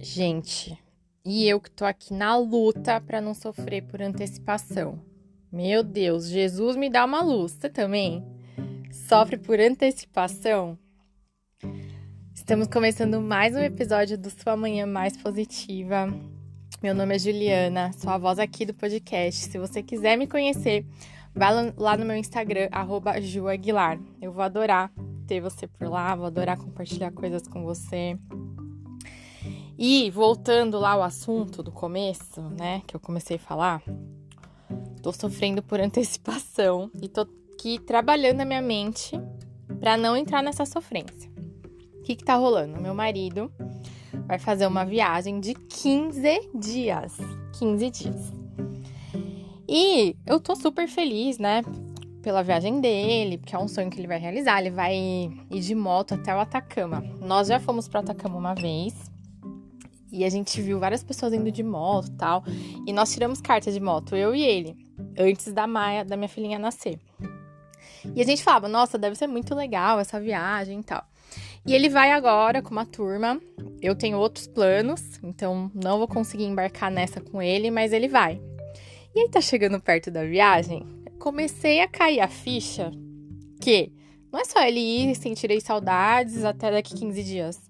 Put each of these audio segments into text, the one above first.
Gente, e eu que tô aqui na luta para não sofrer por antecipação. Meu Deus, Jesus me dá uma luz. Você também sofre por antecipação? Estamos começando mais um episódio do Sua Manhã Mais Positiva. Meu nome é Juliana, sou a voz aqui do podcast. Se você quiser me conhecer, vai lá no meu Instagram, @juaguilar. Eu vou adorar ter você por lá, vou adorar compartilhar coisas com você. E voltando lá ao assunto do começo, né, que eu comecei a falar, tô sofrendo por antecipação e tô aqui trabalhando a minha mente para não entrar nessa sofrência. O que que tá rolando? Meu marido vai fazer uma viagem de 15 dias. 15 dias. E eu tô super feliz, né? Pela viagem dele, porque é um sonho que ele vai realizar. Ele vai ir de moto até o Atacama. Nós já fomos para Atacama uma vez. E a gente viu várias pessoas indo de moto e tal. E nós tiramos carta de moto, eu e ele, antes da Maia, da minha filhinha nascer. E a gente falava, nossa, deve ser muito legal essa viagem e tal. E ele vai agora com uma turma. Eu tenho outros planos, então não vou conseguir embarcar nessa com ele, mas ele vai. E aí tá chegando perto da viagem, comecei a cair a ficha que não é só ele ir, sentirei saudades até daqui 15 dias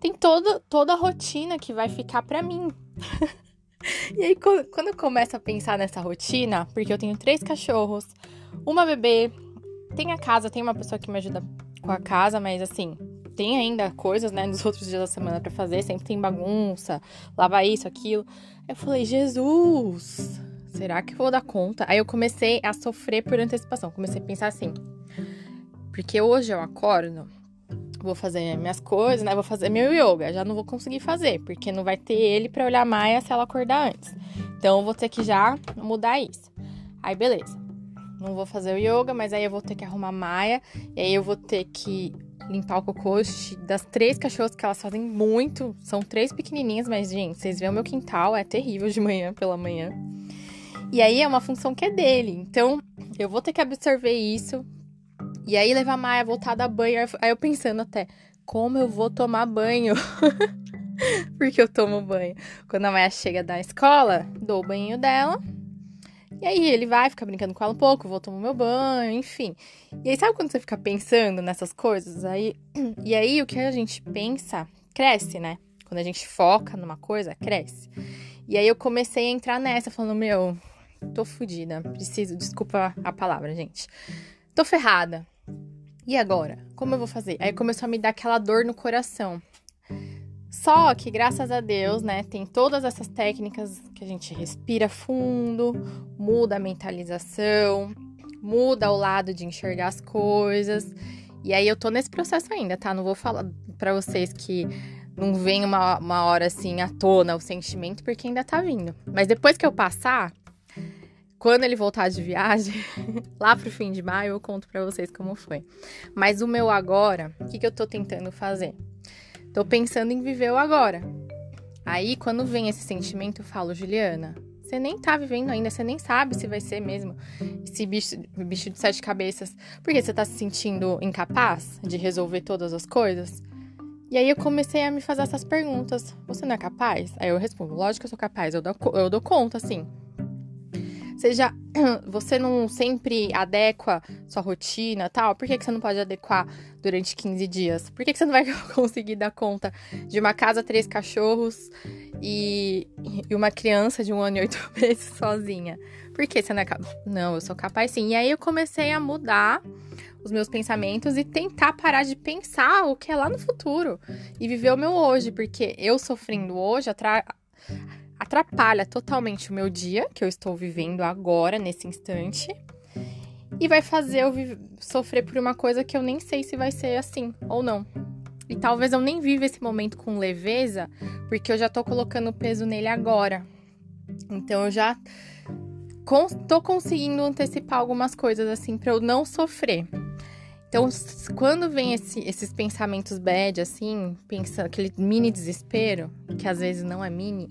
tem toda, toda a rotina que vai ficar para mim. e aí, quando eu começo a pensar nessa rotina, porque eu tenho três cachorros, uma bebê, tem a casa, tem uma pessoa que me ajuda com a casa, mas assim, tem ainda coisas, né, nos outros dias da semana para fazer, sempre tem bagunça, lavar isso, aquilo. Eu falei, Jesus, será que eu vou dar conta? Aí eu comecei a sofrer por antecipação, comecei a pensar assim, porque hoje eu acordo vou fazer minhas coisas, né? Vou fazer meu yoga. Já não vou conseguir fazer, porque não vai ter ele para olhar a Maia se ela acordar antes. Então eu vou ter que já mudar isso. Aí beleza. Não vou fazer o yoga, mas aí eu vou ter que arrumar a Maia. E aí eu vou ter que limpar o cocô das três cachorras que elas fazem muito. São três pequenininhas, mas gente, vocês veem o meu quintal, é terrível de manhã pela manhã. E aí é uma função que é dele. Então eu vou ter que absorver isso e aí levar a Maia, voltar da banho. Aí eu pensando até, como eu vou tomar banho? Porque eu tomo banho. Quando a Maia chega da escola, dou o banho dela. E aí ele vai, fica brincando com ela um pouco, vou tomar meu banho, enfim. E aí sabe quando você fica pensando nessas coisas? Aí, e aí o que a gente pensa cresce, né? Quando a gente foca numa coisa, cresce. E aí eu comecei a entrar nessa, falando, meu, tô fodida, preciso, desculpa a palavra, gente. Tô ferrada. E agora? Como eu vou fazer? Aí começou a me dar aquela dor no coração. Só que, graças a Deus, né, tem todas essas técnicas que a gente respira fundo, muda a mentalização, muda o lado de enxergar as coisas. E aí eu tô nesse processo ainda, tá? Não vou falar para vocês que não vem uma, uma hora assim à tona o sentimento, porque ainda tá vindo. Mas depois que eu passar, quando ele voltar de viagem, lá pro fim de maio, eu conto para vocês como foi. Mas o meu agora, o que, que eu tô tentando fazer? Tô pensando em viver o agora. Aí, quando vem esse sentimento, eu falo, Juliana, você nem tá vivendo ainda, você nem sabe se vai ser mesmo esse bicho, bicho de sete cabeças. Porque você tá se sentindo incapaz de resolver todas as coisas? E aí eu comecei a me fazer essas perguntas. Você não é capaz? Aí eu respondo, lógico que eu sou capaz, eu dou, eu dou conta, assim. Seja você não sempre adequa sua rotina tal, por que, que você não pode adequar durante 15 dias? Por que, que você não vai conseguir dar conta de uma casa, três cachorros e, e uma criança de um ano e oito meses sozinha? Por que você não é capaz? Não, eu sou capaz sim. E aí eu comecei a mudar os meus pensamentos e tentar parar de pensar o que é lá no futuro e viver o meu hoje, porque eu sofrendo hoje atrapalha totalmente o meu dia, que eu estou vivendo agora, nesse instante, e vai fazer eu sofrer por uma coisa que eu nem sei se vai ser assim ou não. E talvez eu nem viva esse momento com leveza, porque eu já tô colocando peso nele agora. Então eu já tô conseguindo antecipar algumas coisas assim para eu não sofrer. Então, quando vem esse, esses pensamentos bad, assim, pensa, aquele mini desespero, que às vezes não é mini,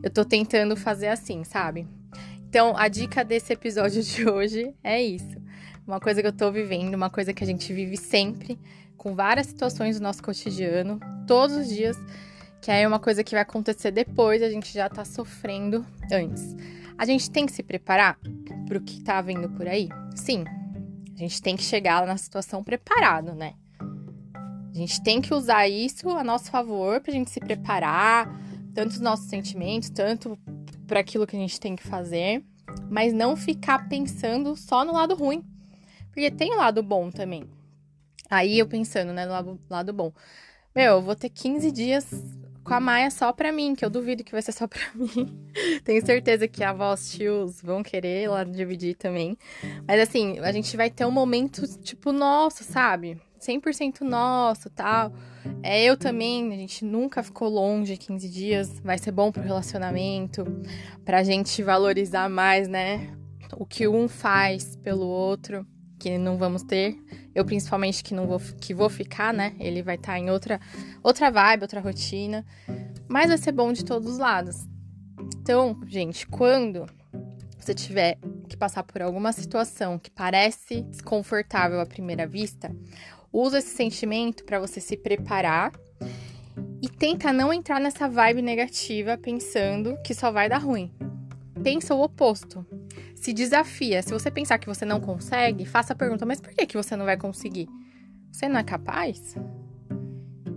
eu tô tentando fazer assim, sabe? Então, a dica desse episódio de hoje é isso. Uma coisa que eu tô vivendo, uma coisa que a gente vive sempre, com várias situações do nosso cotidiano, todos os dias, que é uma coisa que vai acontecer depois, a gente já tá sofrendo antes. A gente tem que se preparar pro que tá vindo por aí? Sim. A gente tem que chegar na situação preparado, né? A gente tem que usar isso a nosso favor pra gente se preparar, tanto os nossos sentimentos, tanto para aquilo que a gente tem que fazer, mas não ficar pensando só no lado ruim. Porque tem o lado bom também. Aí eu pensando, né, no lado, lado bom. Meu, eu vou ter 15 dias com a Maia só pra mim, que eu duvido que vai ser só pra mim. Tenho certeza que avós, tios vão querer lá dividir também. Mas assim, a gente vai ter um momento, tipo, nosso, sabe? 100% nosso, tal. É eu também, a gente nunca ficou longe 15 dias, vai ser bom pro relacionamento, pra gente valorizar mais, né? O que um faz pelo outro, que não vamos ter. Eu principalmente que não vou que vou ficar, né? Ele vai estar tá em outra outra vibe, outra rotina, mas vai ser bom de todos os lados. Então, gente, quando você tiver que passar por alguma situação que parece desconfortável à primeira vista, usa esse sentimento para você se preparar e tenta não entrar nessa vibe negativa pensando que só vai dar ruim. Pensa o oposto. Se desafia. Se você pensar que você não consegue, faça a pergunta: mas por que, que você não vai conseguir? Você não é capaz?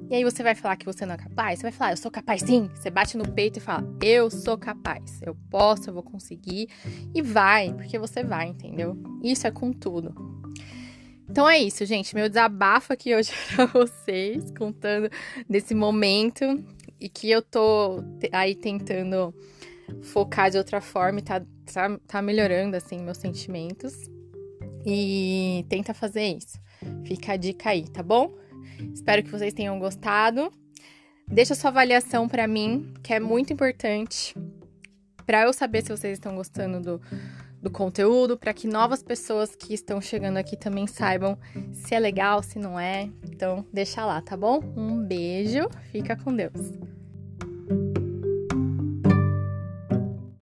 E aí você vai falar que você não é capaz? Você vai falar, eu sou capaz sim. Você bate no peito e fala, eu sou capaz. Eu posso, eu vou conseguir. E vai, porque você vai, entendeu? Isso é com tudo. Então é isso, gente. Meu desabafo aqui hoje pra vocês, contando desse momento e que eu tô aí tentando focar de outra forma e tá, tá, tá melhorando, assim, meus sentimentos. E tenta fazer isso. Fica a dica aí, tá bom? Espero que vocês tenham gostado. Deixa sua avaliação para mim, que é muito importante para eu saber se vocês estão gostando do, do conteúdo, para que novas pessoas que estão chegando aqui também saibam se é legal, se não é. Então, deixa lá, tá bom? Um beijo, fica com Deus.